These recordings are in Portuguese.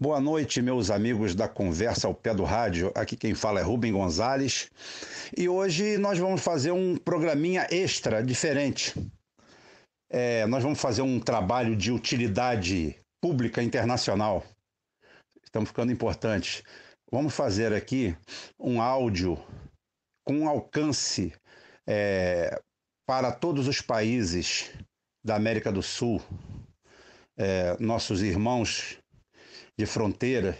Boa noite, meus amigos da Conversa ao Pé do Rádio. Aqui quem fala é Rubem Gonzalez. E hoje nós vamos fazer um programinha extra, diferente. É, nós vamos fazer um trabalho de utilidade pública internacional. Estamos ficando importantes. Vamos fazer aqui um áudio com alcance é, para todos os países da América do Sul, é, nossos irmãos de fronteira,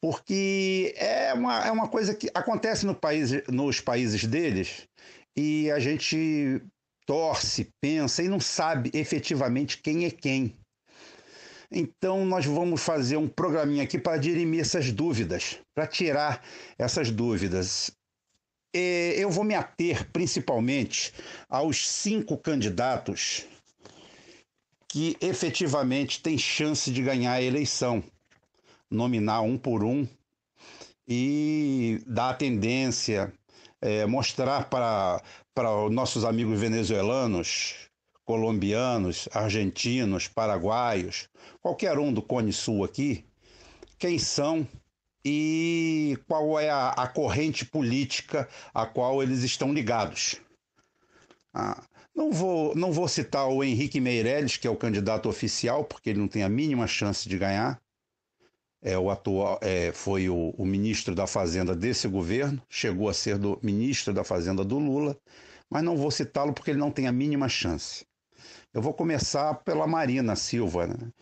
porque é uma, é uma coisa que acontece no país, nos países deles e a gente torce, pensa e não sabe efetivamente quem é quem. Então, nós vamos fazer um programinha aqui para dirimir essas dúvidas, para tirar essas dúvidas. E eu vou me ater principalmente aos cinco candidatos que efetivamente têm chance de ganhar a eleição nominar um por um e dar a tendência, é, mostrar para, para os nossos amigos venezuelanos, colombianos, argentinos, paraguaios, qualquer um do Cone Sul aqui, quem são e qual é a, a corrente política a qual eles estão ligados. Ah, não, vou, não vou citar o Henrique Meirelles, que é o candidato oficial, porque ele não tem a mínima chance de ganhar é, o atual, é, foi o, o, ministro da Fazenda desse governo, chegou a ser do ministro da Fazenda do Lula, mas não vou citá-lo porque ele não tem a mínima chance. Eu vou começar pela Marina Silva, né,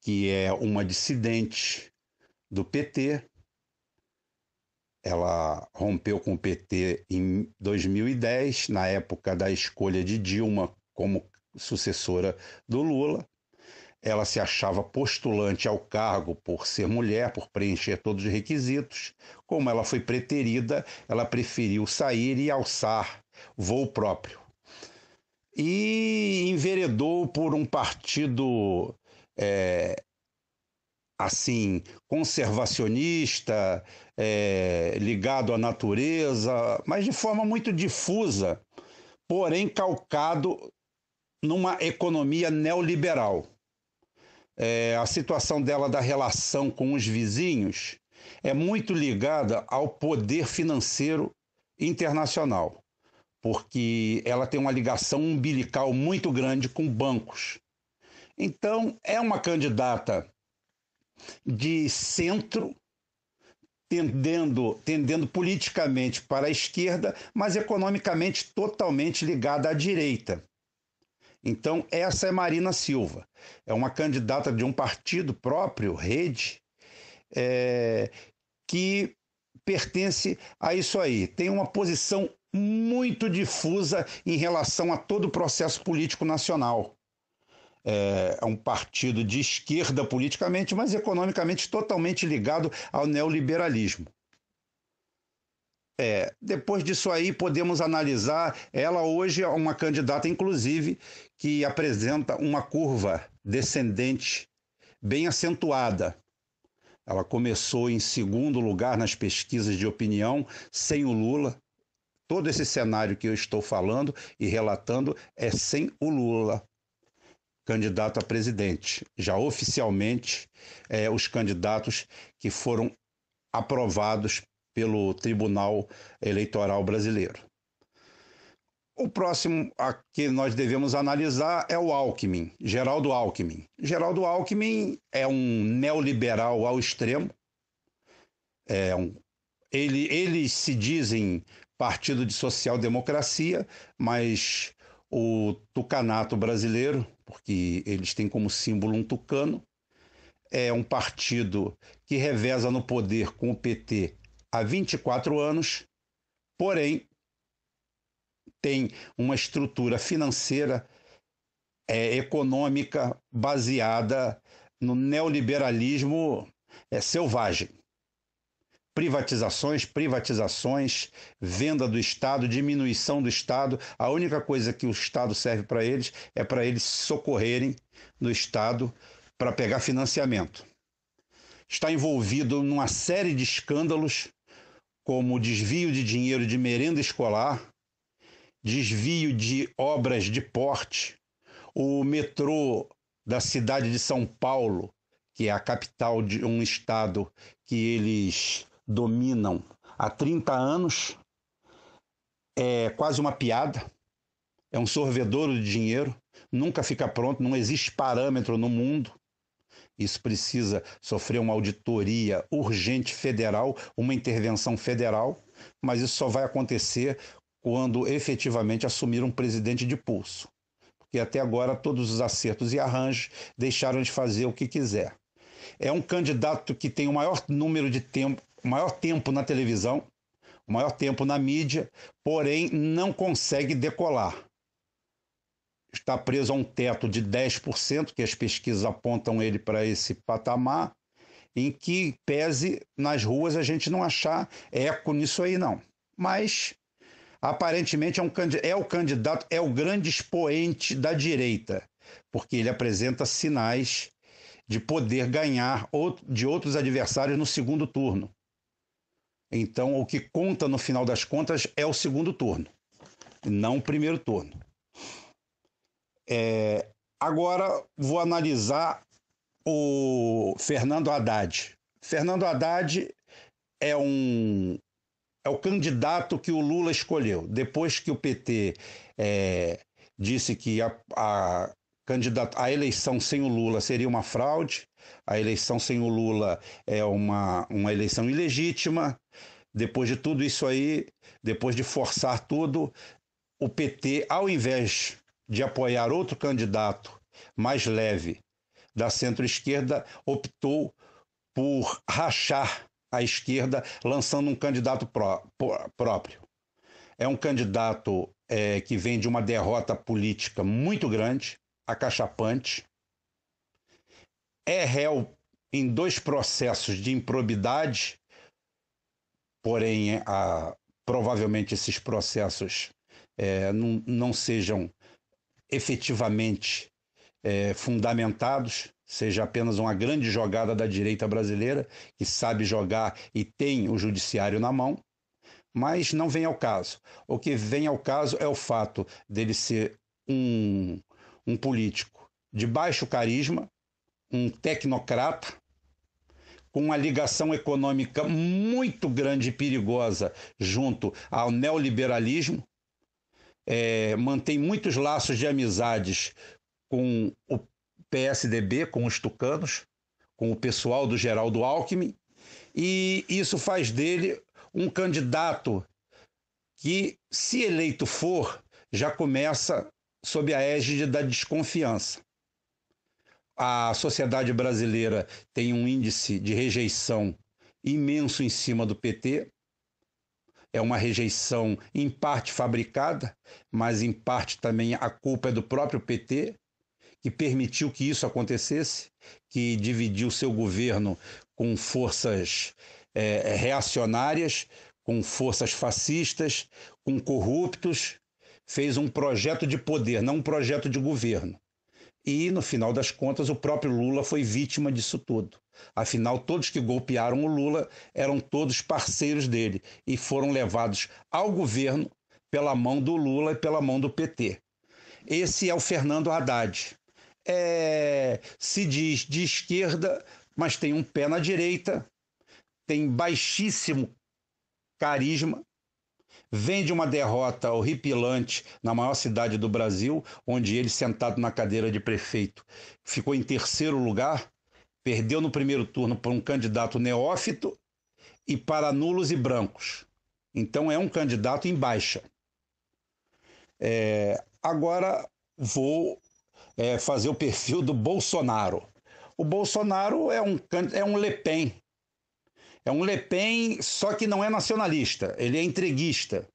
que é uma dissidente do PT. Ela rompeu com o PT em 2010, na época da escolha de Dilma como sucessora do Lula ela se achava postulante ao cargo por ser mulher, por preencher todos os requisitos. Como ela foi preterida, ela preferiu sair e alçar voo próprio. E enveredou por um partido é, assim conservacionista, é, ligado à natureza, mas de forma muito difusa, porém calcado numa economia neoliberal é, a situação dela da relação com os vizinhos é muito ligada ao poder financeiro internacional, porque ela tem uma ligação umbilical muito grande com bancos. Então, é uma candidata de centro, tendendo, tendendo politicamente para a esquerda, mas economicamente totalmente ligada à direita. Então, essa é Marina Silva. É uma candidata de um partido próprio, Rede, é, que pertence a isso aí. Tem uma posição muito difusa em relação a todo o processo político nacional. É, é um partido de esquerda politicamente, mas economicamente totalmente ligado ao neoliberalismo. É, depois disso aí, podemos analisar. Ela hoje é uma candidata, inclusive, que apresenta uma curva descendente bem acentuada. Ela começou em segundo lugar nas pesquisas de opinião, sem o Lula. Todo esse cenário que eu estou falando e relatando é sem o Lula, candidato a presidente. Já oficialmente, é, os candidatos que foram aprovados pelo Tribunal Eleitoral Brasileiro. O próximo a que nós devemos analisar é o Alckmin, Geraldo Alckmin. Geraldo Alckmin é um neoliberal ao extremo. É um, ele, eles se dizem partido de social-democracia, mas o tucanato brasileiro, porque eles têm como símbolo um tucano, é um partido que reveza no poder com o PT há 24 anos, porém tem uma estrutura financeira é, econômica baseada no neoliberalismo é, selvagem. Privatizações, privatizações, venda do Estado, diminuição do Estado. A única coisa que o Estado serve para eles é para eles socorrerem no Estado para pegar financiamento. Está envolvido numa série de escândalos como desvio de dinheiro de merenda escolar, desvio de obras de porte, o metrô da cidade de São Paulo, que é a capital de um estado que eles dominam há 30 anos, é quase uma piada, é um sorvedouro de dinheiro, nunca fica pronto, não existe parâmetro no mundo. Isso precisa sofrer uma auditoria urgente federal, uma intervenção federal, mas isso só vai acontecer quando efetivamente assumir um presidente de pulso. Porque até agora todos os acertos e arranjos deixaram de fazer o que quiser. É um candidato que tem o maior número de tempo, o maior tempo na televisão, o maior tempo na mídia, porém não consegue decolar. Está preso a um teto de 10%, que as pesquisas apontam ele para esse patamar, em que pese nas ruas a gente não achar eco nisso aí, não. Mas aparentemente é, um, é o candidato, é o grande expoente da direita, porque ele apresenta sinais de poder ganhar de outros adversários no segundo turno. Então, o que conta no final das contas é o segundo turno, não o primeiro turno. É, agora vou analisar o Fernando Haddad. Fernando Haddad é um é o candidato que o Lula escolheu. Depois que o PT é, disse que a, a, a eleição sem o Lula seria uma fraude, a eleição sem o Lula é uma, uma eleição ilegítima. Depois de tudo isso aí, depois de forçar tudo, o PT, ao invés de apoiar outro candidato mais leve da centro-esquerda, optou por rachar a esquerda, lançando um candidato pró próprio. É um candidato é, que vem de uma derrota política muito grande, acachapante. É réu em dois processos de improbidade, porém, a, provavelmente esses processos é, não, não sejam efetivamente é, fundamentados, seja apenas uma grande jogada da direita brasileira, que sabe jogar e tem o judiciário na mão, mas não vem ao caso. O que vem ao caso é o fato dele ser um, um político de baixo carisma, um tecnocrata, com uma ligação econômica muito grande e perigosa junto ao neoliberalismo, é, mantém muitos laços de amizades com o PSDB, com os tucanos, com o pessoal do Geraldo Alckmin, e isso faz dele um candidato que, se eleito for, já começa sob a égide da desconfiança. A sociedade brasileira tem um índice de rejeição imenso em cima do PT. É uma rejeição em parte fabricada, mas em parte também a culpa é do próprio PT, que permitiu que isso acontecesse, que dividiu seu governo com forças é, reacionárias, com forças fascistas, com corruptos, fez um projeto de poder, não um projeto de governo. E, no final das contas, o próprio Lula foi vítima disso tudo. Afinal, todos que golpearam o Lula eram todos parceiros dele e foram levados ao governo pela mão do Lula e pela mão do PT. Esse é o Fernando Haddad é, se diz de esquerda, mas tem um pé na direita, tem baixíssimo carisma, vem de uma derrota horripilante na maior cidade do Brasil, onde ele, sentado na cadeira de prefeito, ficou em terceiro lugar, perdeu no primeiro turno para um candidato neófito e para nulos e brancos. Então é um candidato em baixa. É, agora vou é, fazer o perfil do Bolsonaro. O Bolsonaro é um, é um Le Pen. É um Le Pen, só que não é nacionalista, ele é entreguista.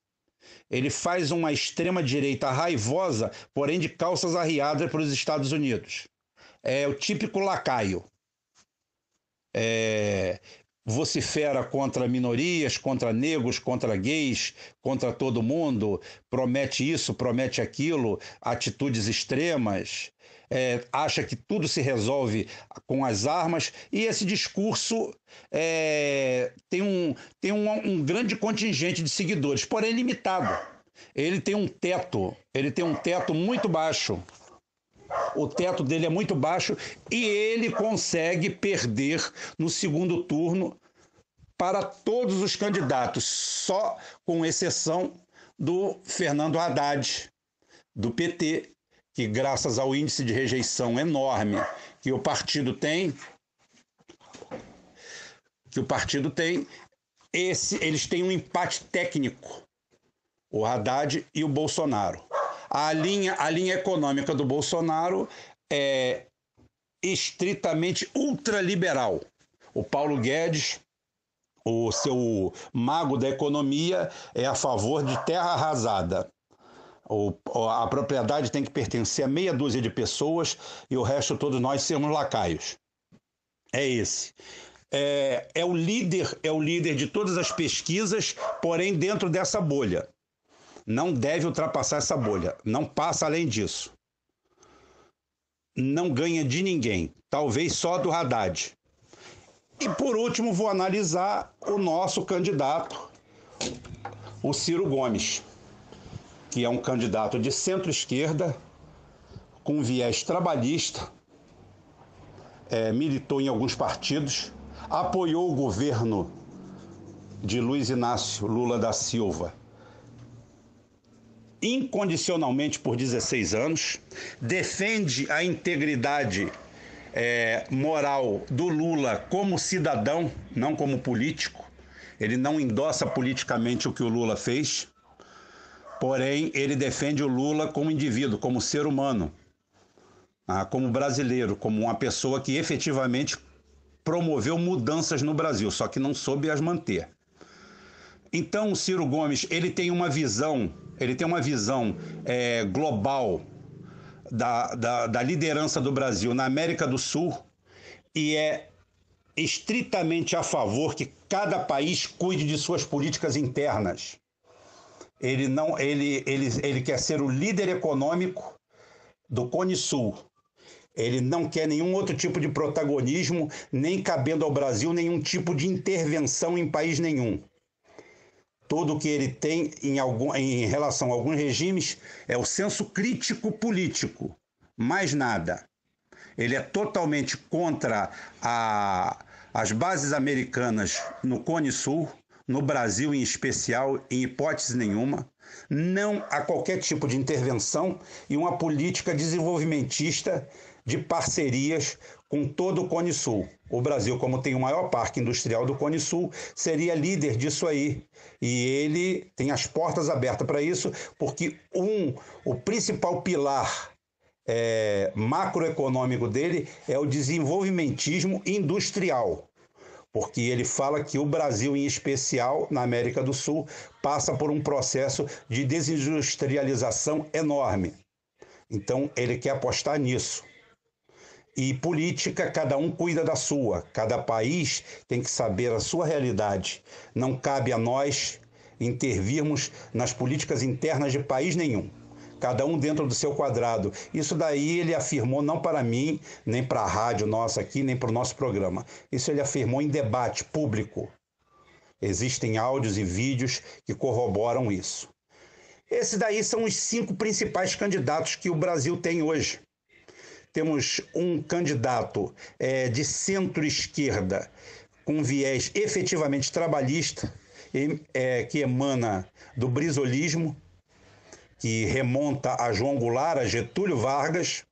Ele faz uma extrema-direita raivosa, porém de calças arriadas para os Estados Unidos. É o típico lacaio. É, vocifera contra minorias, contra negros, contra gays, contra todo mundo, promete isso, promete aquilo, atitudes extremas, é, acha que tudo se resolve com as armas, e esse discurso é, tem, um, tem um, um grande contingente de seguidores, porém limitado. Ele tem um teto, ele tem um teto muito baixo. O teto dele é muito baixo e ele consegue perder no segundo turno para todos os candidatos, só com exceção do Fernando Haddad, do PT, que graças ao índice de rejeição enorme que o partido tem, que o partido tem, esse, eles têm um empate técnico, o Haddad e o Bolsonaro. A linha, a linha econômica do Bolsonaro é estritamente ultraliberal. O Paulo Guedes, o seu mago da economia, é a favor de terra arrasada. O, a propriedade tem que pertencer a meia dúzia de pessoas e o resto todos nós sermos lacaios. É esse é, é, o líder, é o líder de todas as pesquisas, porém dentro dessa bolha. Não deve ultrapassar essa bolha, não passa além disso. Não ganha de ninguém, talvez só do Haddad. E por último, vou analisar o nosso candidato, o Ciro Gomes, que é um candidato de centro-esquerda, com viés trabalhista, é, militou em alguns partidos, apoiou o governo de Luiz Inácio Lula da Silva incondicionalmente por 16 anos, defende a integridade é, moral do Lula como cidadão, não como político. Ele não endossa politicamente o que o Lula fez, porém, ele defende o Lula como indivíduo, como ser humano, ah, como brasileiro, como uma pessoa que efetivamente promoveu mudanças no Brasil, só que não soube as manter. Então, o Ciro Gomes ele tem uma visão, ele tem uma visão é, global da, da, da liderança do Brasil na América do Sul e é estritamente a favor que cada país cuide de suas políticas internas. Ele não, ele, ele, ele quer ser o líder econômico do Cone Sul. Ele não quer nenhum outro tipo de protagonismo, nem cabendo ao Brasil nenhum tipo de intervenção em país nenhum. Tudo que ele tem em, algum, em relação a alguns regimes é o senso crítico político, mais nada. Ele é totalmente contra a, as bases americanas no Cone Sul, no Brasil em especial, em hipótese nenhuma, não a qualquer tipo de intervenção e uma política desenvolvimentista de parcerias com todo o Cone Sul. O Brasil, como tem o maior parque industrial do Cone Sul, seria líder disso aí. E ele tem as portas abertas para isso, porque um, o principal pilar é, macroeconômico dele é o desenvolvimentismo industrial. Porque ele fala que o Brasil, em especial na América do Sul, passa por um processo de desindustrialização enorme. Então, ele quer apostar nisso. E política, cada um cuida da sua. Cada país tem que saber a sua realidade. Não cabe a nós intervirmos nas políticas internas de país nenhum. Cada um dentro do seu quadrado. Isso daí ele afirmou não para mim, nem para a rádio nossa aqui, nem para o nosso programa. Isso ele afirmou em debate público. Existem áudios e vídeos que corroboram isso. Esses daí são os cinco principais candidatos que o Brasil tem hoje temos um candidato é, de centro-esquerda com viés efetivamente trabalhista, é, que emana do brisolismo, que remonta a João Goulart, a Getúlio Vargas,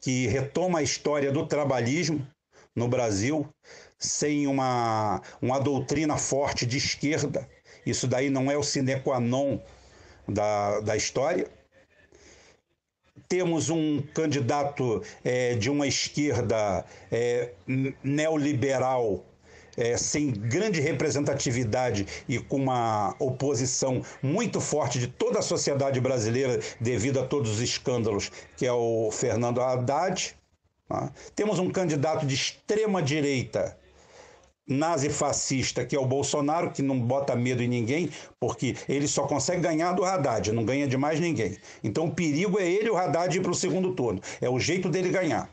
que retoma a história do trabalhismo no Brasil, sem uma, uma doutrina forte de esquerda. Isso daí não é o sine qua non da, da história temos um candidato é, de uma esquerda é, neoliberal é, sem grande representatividade e com uma oposição muito forte de toda a sociedade brasileira devido a todos os escândalos, que é o Fernando Haddad. Tá? Temos um candidato de extrema direita nazi-fascista, que é o Bolsonaro, que não bota medo em ninguém, porque ele só consegue ganhar do Haddad, não ganha de mais ninguém. Então o perigo é ele, o Haddad, ir para o segundo turno. É o jeito dele ganhar.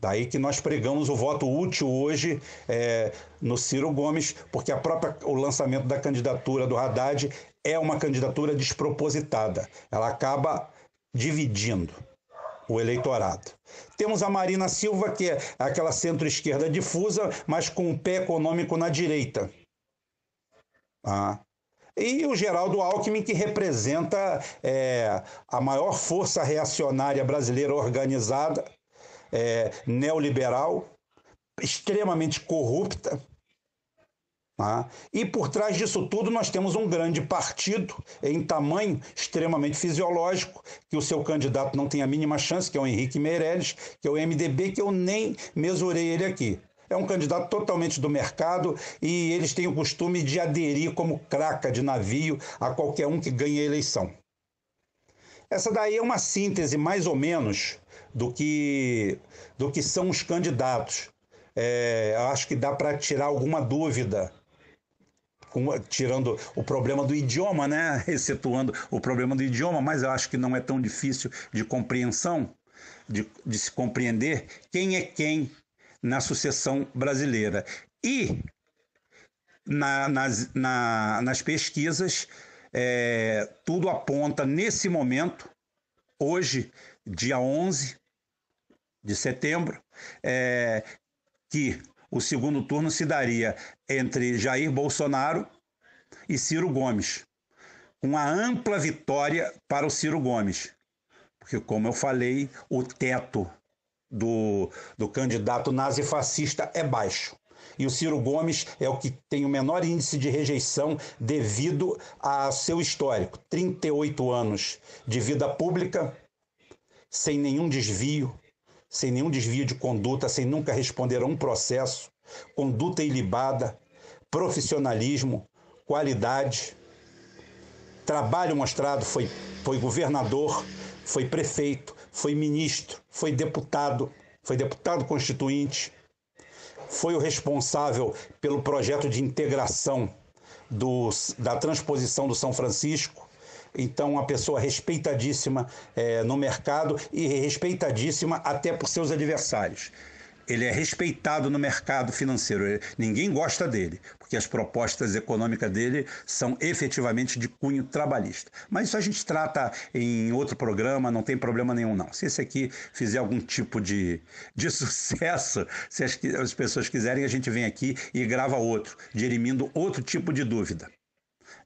Daí que nós pregamos o voto útil hoje é, no Ciro Gomes, porque a própria, o lançamento da candidatura do Haddad é uma candidatura despropositada. Ela acaba dividindo. o eleitorado. Temos a Marina Silva, que é aquela centro-esquerda difusa, mas com um pé econômico na direita. Ah. E o Geraldo Alckmin, que representa é, a maior força reacionária brasileira organizada, é, neoliberal, extremamente corrupta. Tá? E por trás disso tudo, nós temos um grande partido em tamanho extremamente fisiológico, que o seu candidato não tem a mínima chance, que é o Henrique Meirelles, que é o MDB, que eu nem mesurei ele aqui. É um candidato totalmente do mercado e eles têm o costume de aderir como craca de navio a qualquer um que ganhe a eleição. Essa daí é uma síntese, mais ou menos, do que, do que são os candidatos. É, acho que dá para tirar alguma dúvida com, tirando o problema do idioma, né? excetuando o problema do idioma, mas eu acho que não é tão difícil de compreensão, de, de se compreender quem é quem na sucessão brasileira. E na, nas, na, nas pesquisas, é, tudo aponta nesse momento, hoje, dia 11 de setembro, é, que o segundo turno se daria entre Jair Bolsonaro e Ciro Gomes. Uma ampla vitória para o Ciro Gomes. Porque, como eu falei, o teto do, do candidato nazifascista é baixo. E o Ciro Gomes é o que tem o menor índice de rejeição devido a seu histórico: 38 anos de vida pública, sem nenhum desvio, sem nenhum desvio de conduta, sem nunca responder a um processo, conduta ilibada, profissionalismo, qualidade, trabalho mostrado, foi, foi governador, foi prefeito, foi ministro, foi deputado, foi deputado constituinte, foi o responsável pelo projeto de integração do, da transposição do São Francisco, então, uma pessoa respeitadíssima é, no mercado e respeitadíssima até por seus adversários. Ele é respeitado no mercado financeiro. Ninguém gosta dele, porque as propostas econômicas dele são efetivamente de cunho trabalhista. Mas isso a gente trata em outro programa, não tem problema nenhum, não. Se esse aqui fizer algum tipo de, de sucesso, se as, as pessoas quiserem, a gente vem aqui e grava outro, dirimindo outro tipo de dúvida.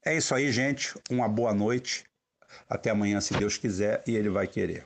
É isso aí, gente. Uma boa noite. Até amanhã, se Deus quiser e Ele vai querer.